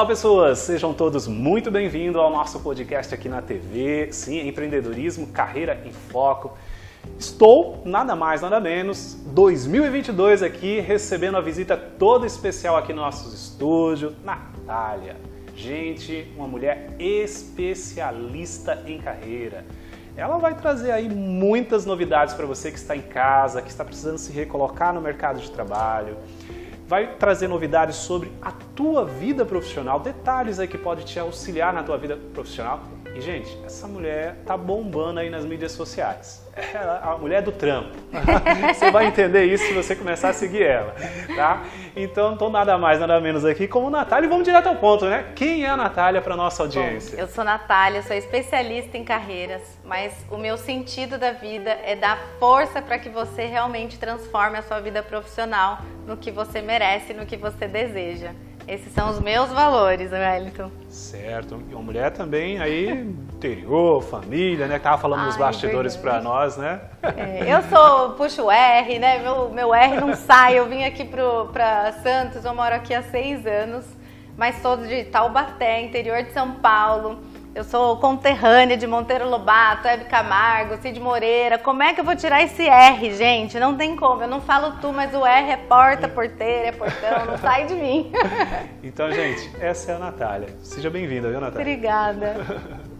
Fala pessoas, sejam todos muito bem-vindos ao nosso podcast aqui na TV. Sim, empreendedorismo, carreira em foco. Estou, nada mais, nada menos, 2022 aqui, recebendo a visita toda especial aqui no nosso estúdio, Natália. Gente, uma mulher especialista em carreira. Ela vai trazer aí muitas novidades para você que está em casa, que está precisando se recolocar no mercado de trabalho. Vai trazer novidades sobre a tua vida profissional, detalhes aí que pode te auxiliar na tua vida profissional e, gente, essa mulher tá bombando aí nas mídias sociais. É a mulher do trampo. você vai entender isso se você começar a seguir ela, tá? Então, tô nada mais, nada menos aqui como Natália. E vamos direto ao ponto, né? Quem é a Natália para nossa audiência? Bom, eu sou Natália, sou especialista em carreiras, mas o meu sentido da vida é dar força para que você realmente transforme a sua vida profissional no que você merece, no que você deseja. Esses são os meus valores, Wellington. Certo. E uma mulher também aí, interior, família, né? Que tava falando Ai, nos bastidores para nós, né? É, eu sou, puxo o R, né? Meu, meu R não sai. Eu vim aqui para Santos, eu moro aqui há seis anos, mas sou de Taubaté, interior de São Paulo. Eu sou conterrânea de Monteiro Lobato, Hebe Camargo, Cid Moreira. Como é que eu vou tirar esse R, gente? Não tem como. Eu não falo tu, mas o R é porta, porteira, é portão, não sai de mim. Então, gente, essa é a Natália. Seja bem-vinda, viu, Natália? Obrigada.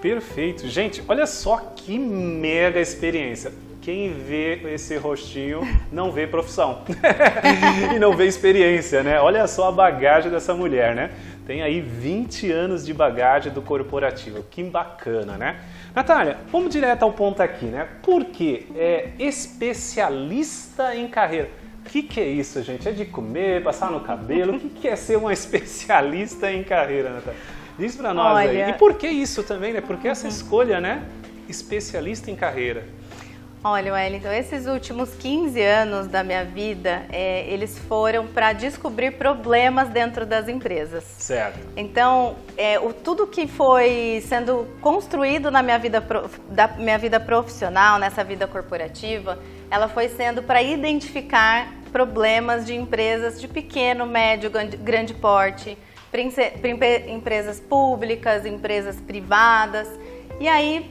Perfeito. Gente, olha só que mega experiência quem vê esse rostinho não vê profissão e não vê experiência, né? Olha só a bagagem dessa mulher, né? Tem aí 20 anos de bagagem do corporativo. Que bacana, né? Natália, vamos direto ao ponto aqui, né? Por que é especialista em carreira? O que, que é isso, gente? É de comer, passar no cabelo? O que, que é ser uma especialista em carreira, Natália? Diz pra nós Olha... aí. E por que isso também, né? Por que essa escolha, né? Especialista em carreira. Olha, Wellington, esses últimos 15 anos da minha vida, é, eles foram para descobrir problemas dentro das empresas. Certo. Então, é, o, tudo que foi sendo construído na minha vida, da minha vida profissional, nessa vida corporativa, ela foi sendo para identificar problemas de empresas de pequeno, médio, grande porte, empresas públicas, empresas privadas. E aí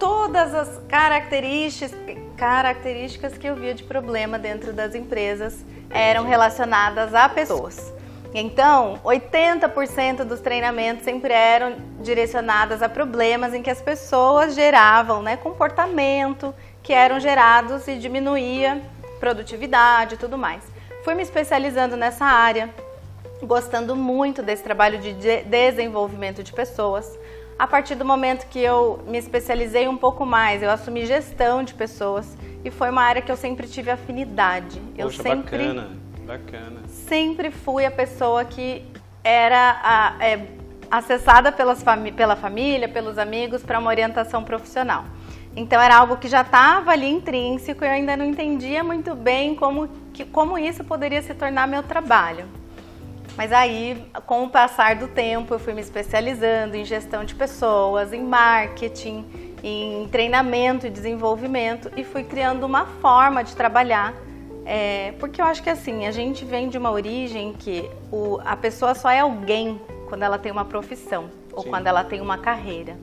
todas as características, características que eu via de problema dentro das empresas eram relacionadas a pessoas. Então, 80% dos treinamentos sempre eram direcionados a problemas em que as pessoas geravam, né, comportamento que eram gerados e diminuía produtividade e tudo mais. Fui me especializando nessa área, gostando muito desse trabalho de desenvolvimento de pessoas. A partir do momento que eu me especializei um pouco mais, eu assumi gestão de pessoas e foi uma área que eu sempre tive afinidade. Poxa, eu sempre, bacana, bacana. Sempre fui a pessoa que era a, é, acessada pelas fami pela família, pelos amigos para uma orientação profissional. Então era algo que já estava ali intrínseco e eu ainda não entendia muito bem como, que, como isso poderia se tornar meu trabalho. Mas aí, com o passar do tempo, eu fui me especializando em gestão de pessoas, em marketing, em treinamento e desenvolvimento e fui criando uma forma de trabalhar. É, porque eu acho que assim, a gente vem de uma origem que o, a pessoa só é alguém quando ela tem uma profissão ou Sim. quando ela tem uma carreira.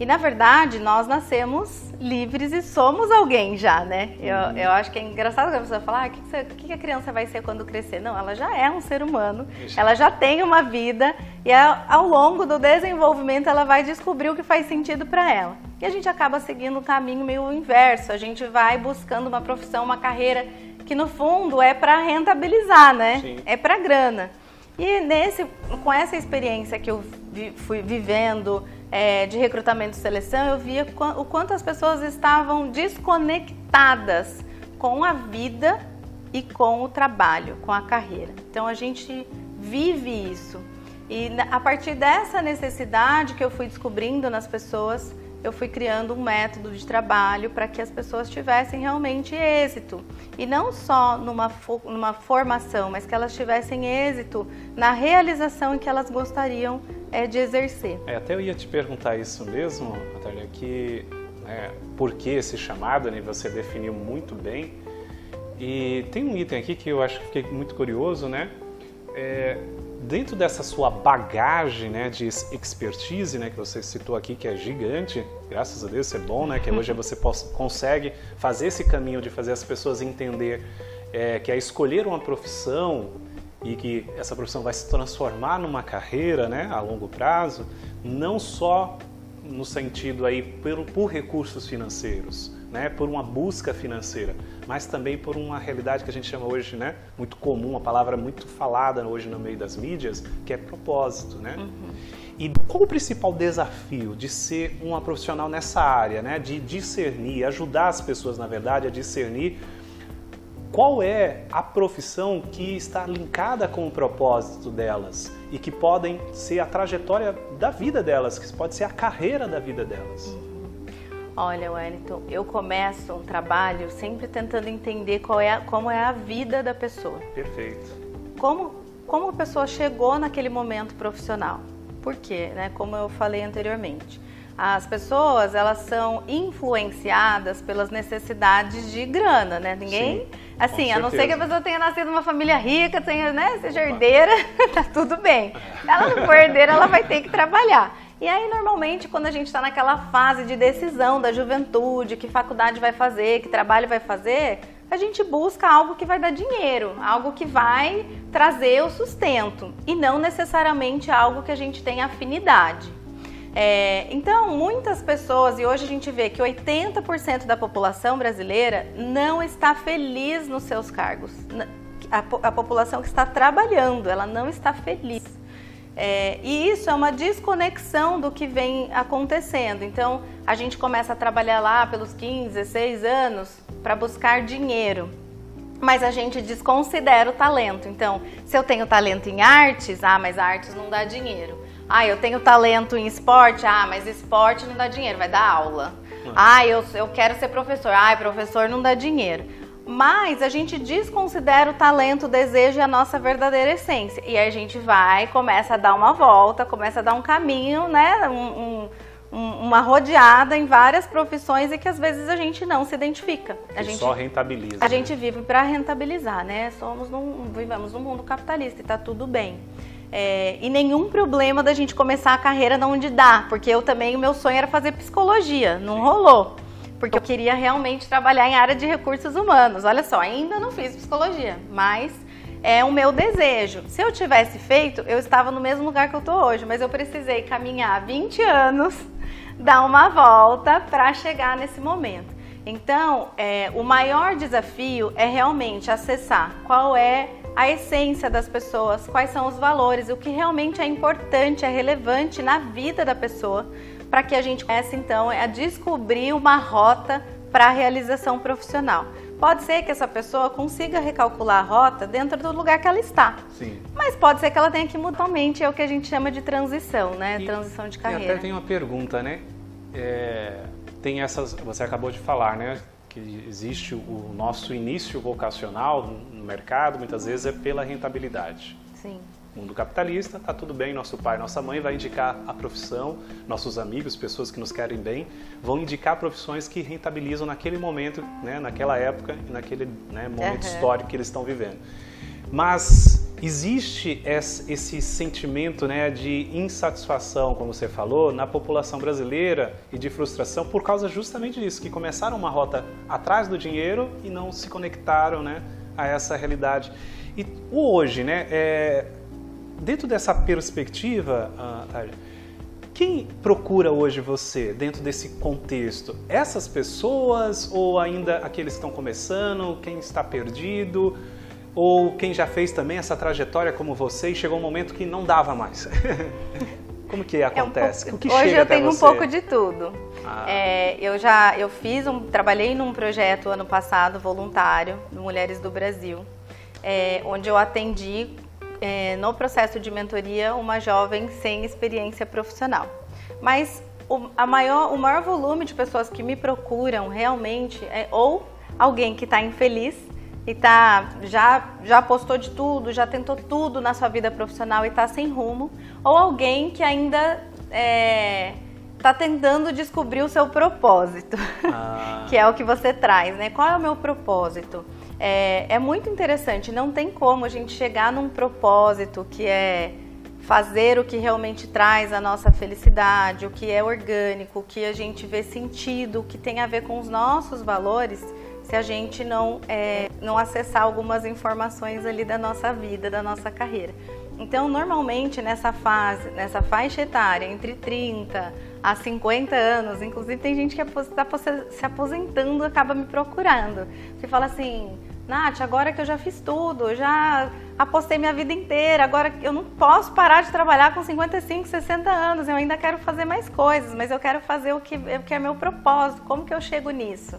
E na verdade, nós nascemos livres e somos alguém já, né? Eu, uhum. eu acho que é engraçado que a pessoa fala: ah, o que, você, o que a criança vai ser quando crescer? Não, ela já é um ser humano, Isso. ela já tem uma vida e ao longo do desenvolvimento ela vai descobrir o que faz sentido para ela. E a gente acaba seguindo um caminho meio inverso, a gente vai buscando uma profissão, uma carreira que no fundo é para rentabilizar, né? Sim. É para grana. E nesse, com essa experiência que eu vi, fui vivendo, é, de recrutamento e seleção, eu via o quanto as pessoas estavam desconectadas com a vida e com o trabalho, com a carreira. Então a gente vive isso. E a partir dessa necessidade que eu fui descobrindo nas pessoas, eu fui criando um método de trabalho para que as pessoas tivessem realmente êxito. E não só numa, numa formação, mas que elas tivessem êxito na realização que elas gostariam é, de exercer. É, até eu ia te perguntar isso mesmo, Natália, que é, por que esse chamado, né, você definiu muito bem. E tem um item aqui que eu acho que fiquei muito curioso, né? É, dentro dessa sua bagagem né, de expertise, né, que você citou aqui, que é gigante, graças a Deus é bom, né, que hoje você consegue fazer esse caminho de fazer as pessoas entender é, que é escolher uma profissão e que essa profissão vai se transformar numa carreira né, a longo prazo, não só no sentido aí por, por recursos financeiros, né, por uma busca financeira, mas também por uma realidade que a gente chama hoje, né, muito comum, uma palavra muito falada hoje no meio das mídias, que é propósito, né? Uhum. E qual o principal desafio de ser uma profissional nessa área, né, de discernir, ajudar as pessoas, na verdade, a discernir qual é a profissão que está linkada com o propósito delas e que podem ser a trajetória da vida delas, que pode ser a carreira da vida delas. Uhum. Olha, Wellington, eu começo um trabalho sempre tentando entender qual é a, como é a vida da pessoa. Perfeito. Como, como a pessoa chegou naquele momento profissional. Por quê? Né? Como eu falei anteriormente. As pessoas, elas são influenciadas pelas necessidades de grana, né? Ninguém... Sim Assim, a não ser que a pessoa tenha nascido numa família rica, tenha, né, seja herdeira, tá tudo bem. Se ela não for herdeira, ela vai ter que trabalhar. E aí, normalmente, quando a gente está naquela fase de decisão da juventude, que faculdade vai fazer, que trabalho vai fazer, a gente busca algo que vai dar dinheiro, algo que vai trazer o sustento e não necessariamente algo que a gente tem afinidade. É, então, muitas pessoas, e hoje a gente vê que 80% da população brasileira não está feliz nos seus cargos. A, a população que está trabalhando, ela não está feliz. É, e isso é uma desconexão do que vem acontecendo. Então, a gente começa a trabalhar lá pelos 15, 16 anos para buscar dinheiro. Mas a gente desconsidera o talento. Então, se eu tenho talento em artes, ah, mas artes não dá dinheiro. Ah, eu tenho talento em esporte. Ah, mas esporte não dá dinheiro, vai dar aula. Ah, eu, eu quero ser professor. Ah, professor não dá dinheiro. Mas a gente desconsidera o talento, o desejo e a nossa verdadeira essência. E aí a gente vai, começa a dar uma volta, começa a dar um caminho, né? Um, um, uma rodeada em várias profissões e que às vezes a gente não se identifica. A gente, só rentabiliza. A né? gente vive para rentabilizar, né? Somos num, vivemos num mundo capitalista e está tudo bem. É, e nenhum problema da gente começar a carreira de onde dá, porque eu também, o meu sonho era fazer psicologia, não Sim. rolou. Porque eu queria realmente trabalhar em área de recursos humanos. Olha só, ainda não fiz psicologia, mas é o meu desejo. Se eu tivesse feito, eu estava no mesmo lugar que eu estou hoje, mas eu precisei caminhar 20 anos, dar uma volta para chegar nesse momento. Então, é, o maior desafio é realmente acessar qual é a essência das pessoas, quais são os valores, o que realmente é importante, é relevante na vida da pessoa, para que a gente comece então a descobrir uma rota para a realização profissional. Pode ser que essa pessoa consiga recalcular a rota dentro do lugar que ela está. Sim. Mas pode ser que ela tenha que mudar totalmente, é o que a gente chama de transição, né? E, transição de carreira. E até tem uma pergunta, né? É, tem essas, você acabou de falar, né? Que existe o nosso início vocacional no mercado, muitas vezes é pela rentabilidade. Sim. Mundo capitalista, tá tudo bem, nosso pai, nossa mãe vai indicar a profissão, nossos amigos, pessoas que nos querem bem, vão indicar profissões que rentabilizam naquele momento, né, naquela época naquele né, momento uhum. histórico que eles estão vivendo. Mas existe esse sentimento né, de insatisfação, como você falou, na população brasileira e de frustração por causa justamente disso, que começaram uma rota atrás do dinheiro e não se conectaram né, a essa realidade. E hoje, né, é, dentro dessa perspectiva, uh, quem procura hoje você dentro desse contexto? Essas pessoas ou ainda aqueles que estão começando, quem está perdido? Ou quem já fez também essa trajetória como você e chegou um momento que não dava mais? Como que acontece? É um pouco, que hoje eu tenho um pouco de tudo. Ah. É, eu já eu fiz um, trabalhei num projeto ano passado voluntário Mulheres do Brasil, é, onde eu atendi é, no processo de mentoria uma jovem sem experiência profissional. Mas o, a maior, o maior volume de pessoas que me procuram realmente é ou alguém que está infeliz e tá já já apostou de tudo, já tentou tudo na sua vida profissional e está sem rumo, ou alguém que ainda é, tá tentando descobrir o seu propósito, ah. que é o que você traz, né? Qual é o meu propósito? é, é muito interessante. Não tem como a gente chegar num propósito que é fazer o que realmente traz a nossa felicidade, o que é orgânico, o que a gente vê sentido, o que tem a ver com os nossos valores, se a gente não, é, não acessar algumas informações ali da nossa vida, da nossa carreira. Então, normalmente nessa fase, nessa faixa etária, entre 30 a 50 anos, inclusive tem gente que está se aposentando acaba me procurando. Você fala assim, Nath, agora que eu já fiz tudo, já apostei minha vida inteira, agora eu não posso parar de trabalhar com 55, 60 anos, eu ainda quero fazer mais coisas, mas eu quero fazer o que, o que é meu propósito, como que eu chego nisso?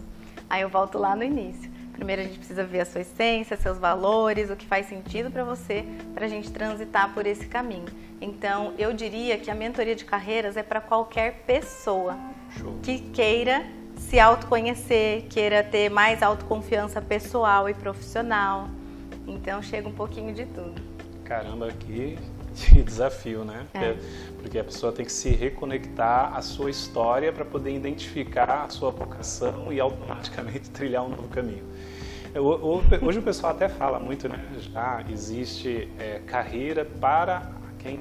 Aí eu volto lá no início. Primeiro a gente precisa ver a sua essência, seus valores, o que faz sentido para você, para a gente transitar por esse caminho. Então, eu diria que a mentoria de carreiras é para qualquer pessoa Show. que queira se autoconhecer, queira ter mais autoconfiança pessoal e profissional. Então chega um pouquinho de tudo. Caramba, que desafio, né? É. Porque a pessoa tem que se reconectar à sua história para poder identificar a sua vocação e automaticamente trilhar um novo caminho. Hoje o pessoal até fala muito, né? Já existe é, carreira para quem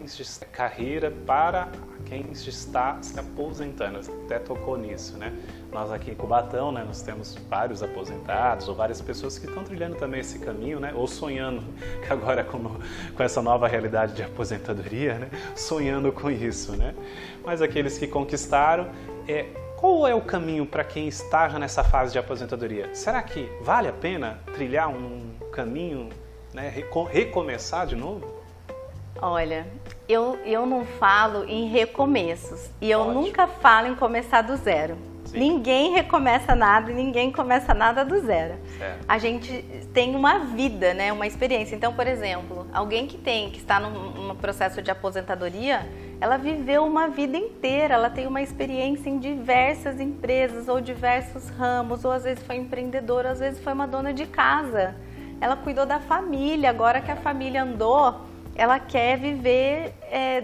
carreira para quem está se aposentando. Até tocou nisso, né? Nós aqui em Cubatão, né, nós temos vários aposentados ou várias pessoas que estão trilhando também esse caminho, né, ou sonhando agora com, com essa nova realidade de aposentadoria, né, sonhando com isso, né. Mas aqueles que conquistaram, é, qual é o caminho para quem está já nessa fase de aposentadoria? Será que vale a pena trilhar um caminho, né, recomeçar de novo? Olha, eu, eu não falo em recomeços e eu Ótimo. nunca falo em começar do zero. Sim. Ninguém recomeça nada e ninguém começa nada do zero. Certo. A gente tem uma vida, né, uma experiência. Então, por exemplo, alguém que tem, que está num, num processo de aposentadoria, ela viveu uma vida inteira, ela tem uma experiência em diversas empresas ou diversos ramos, ou às vezes foi empreendedora, às vezes foi uma dona de casa. Ela cuidou da família, agora que a família andou, ela quer viver é,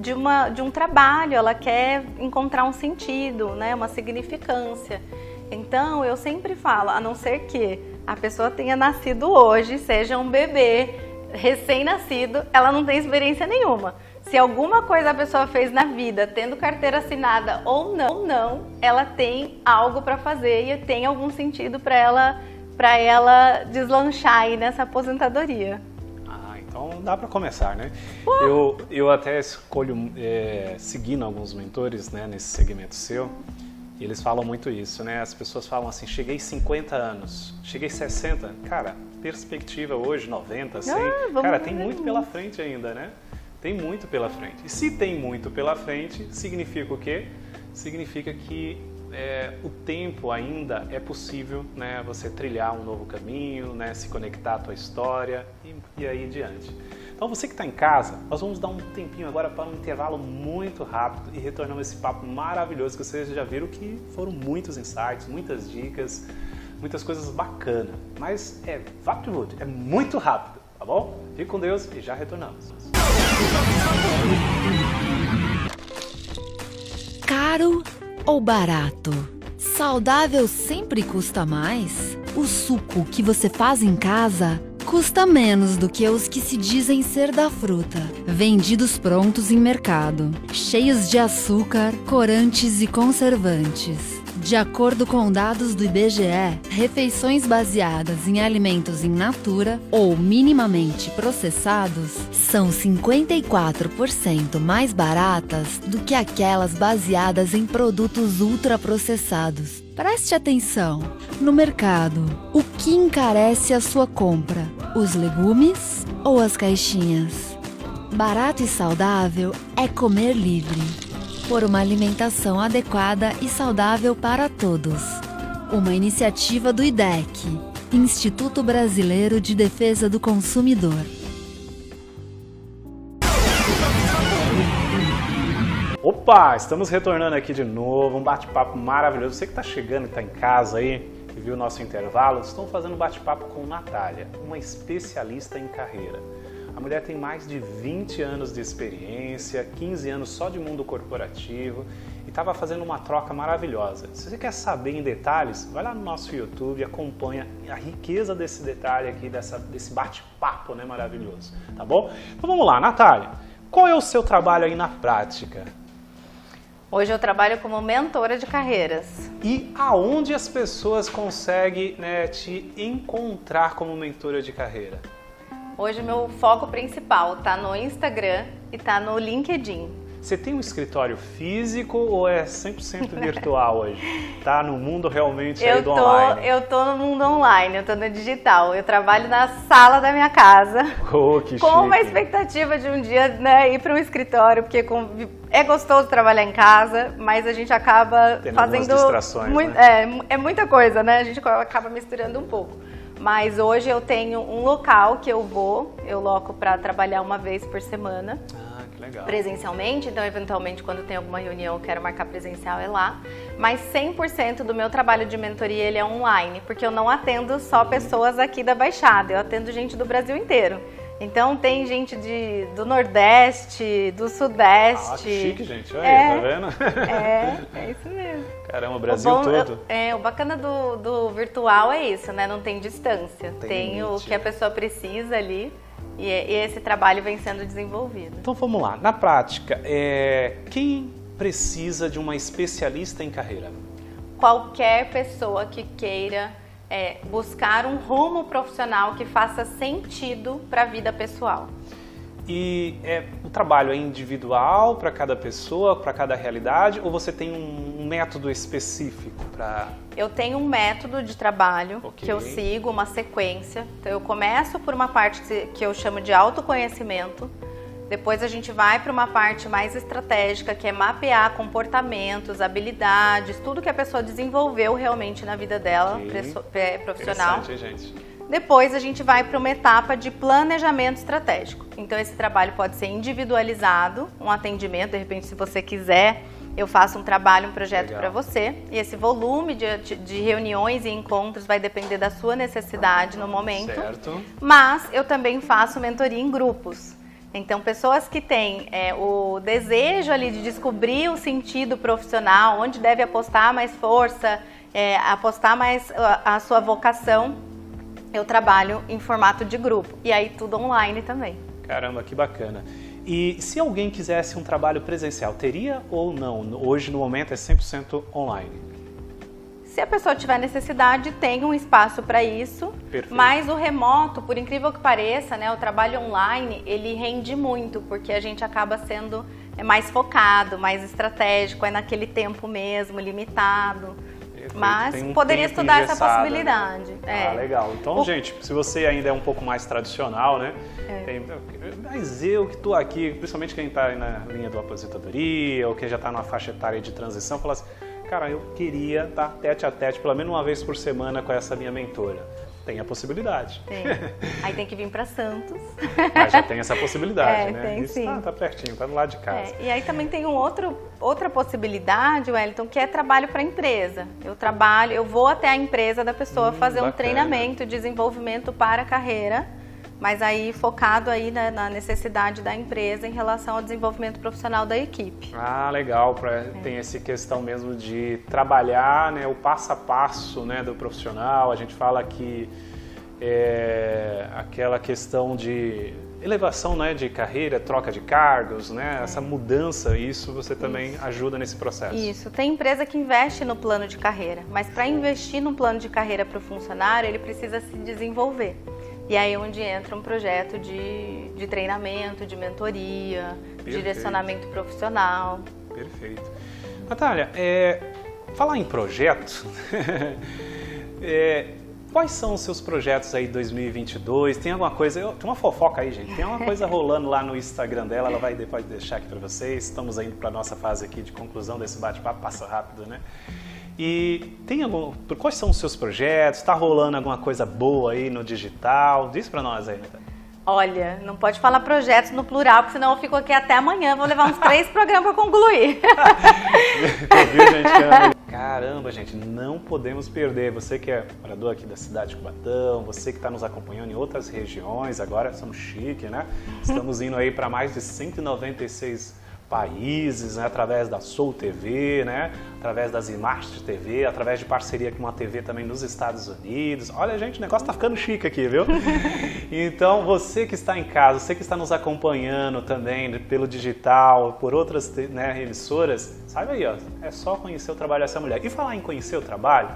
de, uma, de um trabalho, ela quer encontrar um sentido, né, uma significância. Então, eu sempre falo, a não ser que a pessoa tenha nascido hoje, seja um bebê recém-nascido, ela não tem experiência nenhuma. Se alguma coisa a pessoa fez na vida, tendo carteira assinada ou não, ou não ela tem algo para fazer e tem algum sentido para ela, para ela deslanchar aí nessa aposentadoria. Então dá para começar, né? Eu, eu até escolho é, seguindo alguns mentores né, nesse segmento seu, e eles falam muito isso, né? As pessoas falam assim, cheguei 50 anos, cheguei 60, cara, perspectiva hoje 90, 100, ah, cara, tem muito pela frente ainda, né? Tem muito pela frente. E se tem muito pela frente, significa o quê? Significa que é, o tempo ainda é possível né, você trilhar um novo caminho, né, se conectar à tua história e, e aí diante. Então você que está em casa, nós vamos dar um tempinho agora para um intervalo muito rápido e retornamos esse papo maravilhoso que vocês já viram que foram muitos insights, muitas dicas, muitas coisas bacanas. Mas é VaptVood, é muito rápido, tá bom? Fique com Deus e já retornamos. Caro ou barato? Saudável sempre custa mais? O suco que você faz em casa custa menos do que os que se dizem ser da fruta, vendidos prontos em mercado, cheios de açúcar, corantes e conservantes. De acordo com dados do IBGE, refeições baseadas em alimentos in natura ou minimamente processados são 54% mais baratas do que aquelas baseadas em produtos ultraprocessados. Preste atenção. No mercado, o que encarece a sua compra? Os legumes ou as caixinhas? Barato e saudável é comer livre por uma alimentação adequada e saudável para todos. Uma iniciativa do IDEC, Instituto Brasileiro de Defesa do Consumidor. Opa, estamos retornando aqui de novo, um bate-papo maravilhoso. Você que está chegando e está em casa aí e viu o nosso intervalo, estamos fazendo bate-papo com Natália, uma especialista em carreira. A mulher tem mais de 20 anos de experiência, 15 anos só de mundo corporativo e estava fazendo uma troca maravilhosa. Se você quer saber em detalhes, vai lá no nosso YouTube e acompanha a riqueza desse detalhe aqui, dessa, desse bate-papo né, maravilhoso. Tá bom? Então vamos lá, Natália. Qual é o seu trabalho aí na prática? Hoje eu trabalho como mentora de carreiras. E aonde as pessoas conseguem né, te encontrar como mentora de carreira? Hoje meu foco principal está no Instagram e está no LinkedIn. Você tem um escritório físico ou é 100% virtual hoje? Tá no mundo realmente eu do tô, online? Eu tô no mundo online, eu tô no digital. Eu trabalho na sala da minha casa. Oh, que com chique. uma expectativa de um dia né, ir para um escritório, porque com, é gostoso trabalhar em casa, mas a gente acaba Tendo fazendo. distrações, muito, né? é, é muita coisa, né? A gente acaba misturando um pouco. Mas hoje eu tenho um local que eu vou, eu loco para trabalhar uma vez por semana. Ah, que legal. presencialmente, então eventualmente quando tem alguma reunião eu quero marcar presencial é lá, mas 100% do meu trabalho de mentoria ele é online, porque eu não atendo só pessoas aqui da Baixada, eu atendo gente do Brasil inteiro. Então tem gente de, do Nordeste, do Sudeste. Ah, que chique, gente. Olha É. aí, tá vendo? É, é isso mesmo. Caramba, o O Brasil bom- todo. É, o bacana do, do virtual é isso, né? Não tem distância. Tem Tem, o que a pessoa precisa ali e, e esse trabalho vem sendo desenvolvido. Então vamos lá. Na prática, é... quem precisa de uma especialista em carreira? qualquer pessoa que queira é, buscar um rumo profissional que faça sentido para a vida pessoal. E é, o trabalho é individual para cada pessoa, para cada realidade, ou você tem um, método específico para. Eu tenho um método de trabalho Ok. que eu sigo, uma sequência. Então, eu começo por uma parte que eu chamo de autoconhecimento. Depois a gente vai para uma parte mais estratégica, que é mapear comportamentos, habilidades, tudo que a pessoa desenvolveu realmente na vida dela, é, profissional. Gente? Depois a gente vai para uma etapa de planejamento estratégico. Então esse trabalho pode ser individualizado, um atendimento, de repente se você quiser, eu faço um trabalho, um projeto para você. E esse volume de, de- de reuniões e encontros vai depender da sua necessidade no momento. Certo. Mas eu também faço mentoria em grupos. Então, pessoas que têm é, o desejo ali de descobrir o sentido profissional, onde deve apostar mais força, é, apostar mais a, a sua vocação, eu trabalho em formato de grupo. E aí tudo online também. Caramba, que bacana. E se alguém quisesse um trabalho presencial, teria ou não? Hoje, no momento, é 100% online. Se a pessoa tiver necessidade, tem um espaço para isso. Perfeito. Mas o remoto, por incrível que pareça, né, o trabalho online, ele rende muito, porque a gente acaba sendo é, mais focado, mais estratégico, é naquele tempo mesmo, limitado. Perfeito. Mas um poderia estudar essa né? possibilidade. É. Ah, legal. Então, O- gente, se você ainda é um pouco mais tradicional, né? É. tem- mas eu que estou aqui, principalmente quem está na linha do aposentadoria ou quem já está numa faixa etária de transição, fala assim, cara, eu queria estar tete a tete pelo menos uma vez por semana com essa minha mentora. Tem a possibilidade. Tem. Aí tem que vir para Santos. Mas já tem essa possibilidade, É, né? tem Isso sim. Tá, tá pertinho, tá do lado de casa. É, e aí também tem um outro, outra possibilidade, Wellington, que é trabalho para empresa. Eu trabalho, eu vou até a empresa da pessoa Hum, fazer um bacana. treinamento, desenvolvimento para a carreira, mas aí focado aí na, na necessidade da empresa em relação ao desenvolvimento profissional da equipe. Ah, legal, pra, É. tem essa questão mesmo de trabalhar né, o passo a passo né, do profissional. A gente fala que é, aquela questão de elevação né, de carreira, troca de cargos, né, essa mudança, isso você também ajuda nesse processo. É. Isso, tem empresa que investe no plano de carreira, mas para investir no plano de carreira para o funcionário, ele precisa se desenvolver. E aí é onde entra um projeto de, de treinamento, de mentoria, Perfeito. direcionamento profissional. Perfeito. Natália, é, falar em projeto, é, quais são os seus projetos aí 2022? Tem alguma coisa, eu- tem uma fofoca aí, gente, tem uma coisa rolando lá no Instagram dela, ela vai depois deixar aqui para vocês. Estamos indo para nossa fase aqui de conclusão desse bate-papo, passa rápido, né? E tem algum, quais são os seus projetos? Está rolando alguma coisa boa aí no digital? Diz para nós aí, Natália. Olha, não pode falar projetos no plural, porque senão eu fico aqui até amanhã, vou levar uns três programas para concluir. Viu, gente? Caramba. Caramba, gente, não podemos perder. Você que é morador aqui da cidade de Cubatão, você que está nos acompanhando em outras regiões, agora somos chique, né? Estamos indo aí para mais de 196 países, né, através da Soul TV, né, através das Smart TV, através de parceria com uma TV também nos Estados Unidos. Olha, gente, o negócio tá ficando chique aqui, viu? então, você que está em casa, você que está nos acompanhando também pelo digital, por outras né, emissoras, saiba aí, ó, é só conhecer o trabalho dessa mulher. E falar em conhecer o trabalho,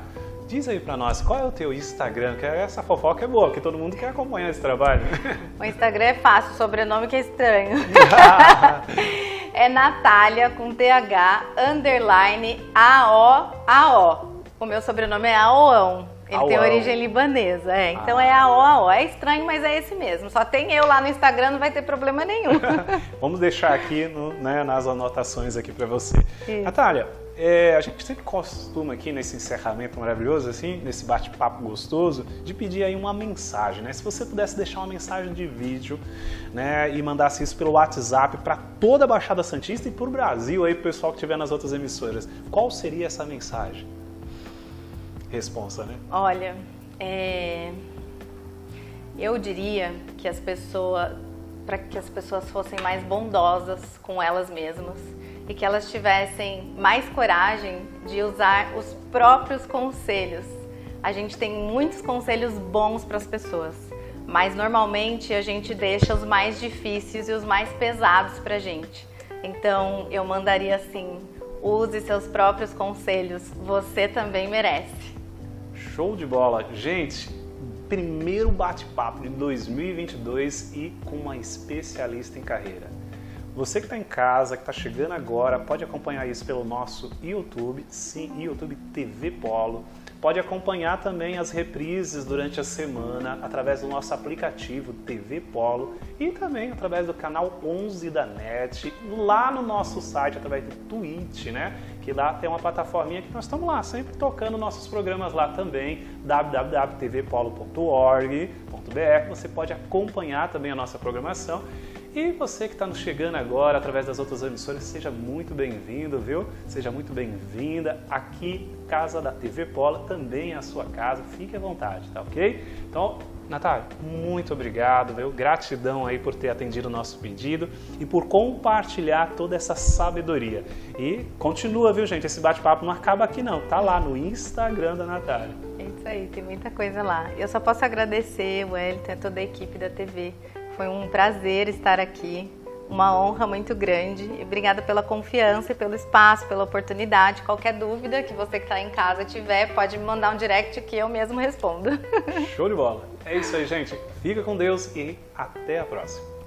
Diz aí pra nós, qual é o teu Instagram? Que essa fofoca é boa, que todo mundo quer acompanhar esse trabalho. O Instagram é fácil, o sobrenome que é estranho. é Natália com TH underline AO. O meu sobrenome é Aoão. Ele tem origem libanesa, é. Então ah. é AO, É estranho, mas é esse mesmo. Só tem eu lá no Instagram, não vai ter problema nenhum. Vamos deixar aqui no, né, nas anotações aqui para você. Isso. Natália, é, a gente sempre costuma aqui nesse encerramento maravilhoso, assim, nesse bate-papo gostoso, de pedir aí uma mensagem, né? Se você pudesse deixar uma mensagem de vídeo, né, e mandasse isso pelo WhatsApp para toda a Baixada Santista e para o Brasil aí, pro pessoal que estiver nas outras emissoras, qual seria essa mensagem? Responsa, né? Olha, é... eu diria que as pessoas, para que as pessoas fossem mais bondosas com elas mesmas e que elas tivessem mais coragem de usar os próprios conselhos. A gente tem muitos conselhos bons para as pessoas, mas normalmente a gente deixa os mais difíceis e os mais pesados para a gente. Então eu mandaria assim: use seus próprios conselhos, você também merece. Show de bola! Gente, primeiro bate-papo de 2022 e com uma especialista em carreira. Você que está em casa, que está chegando agora, pode acompanhar isso pelo nosso YouTube, sim, YouTube TV Polo. Pode acompanhar também as reprises durante a semana através do nosso aplicativo TV Polo e também através do canal 11 da NET, lá no nosso site através do Twitch, né? Que lá tem uma plataforminha que nós estamos lá sempre tocando nossos programas lá também, www.tvpolo.org.br. Você pode acompanhar também a nossa programação e você que está nos chegando agora através das outras emissoras, seja muito bem-vindo, viu? Seja muito bem-vinda. Aqui, Casa da TV Pola, também é a sua casa. Fique à vontade, tá ok? Então, Natália, muito obrigado, viu? Gratidão aí por ter atendido o nosso pedido e por compartilhar toda essa sabedoria. E continua, viu, gente? Esse bate-papo não acaba aqui não, tá lá no Instagram da Natália. É isso aí, tem muita coisa lá. Eu só posso agradecer o Wellington e toda a equipe da TV foi um prazer estar aqui, uma honra muito grande. E obrigada pela confiança e pelo espaço, pela oportunidade. Qualquer dúvida que você que está em casa tiver, pode me mandar um direct que eu mesmo respondo. Show de bola. É isso aí, gente. Fica com Deus e até a próxima.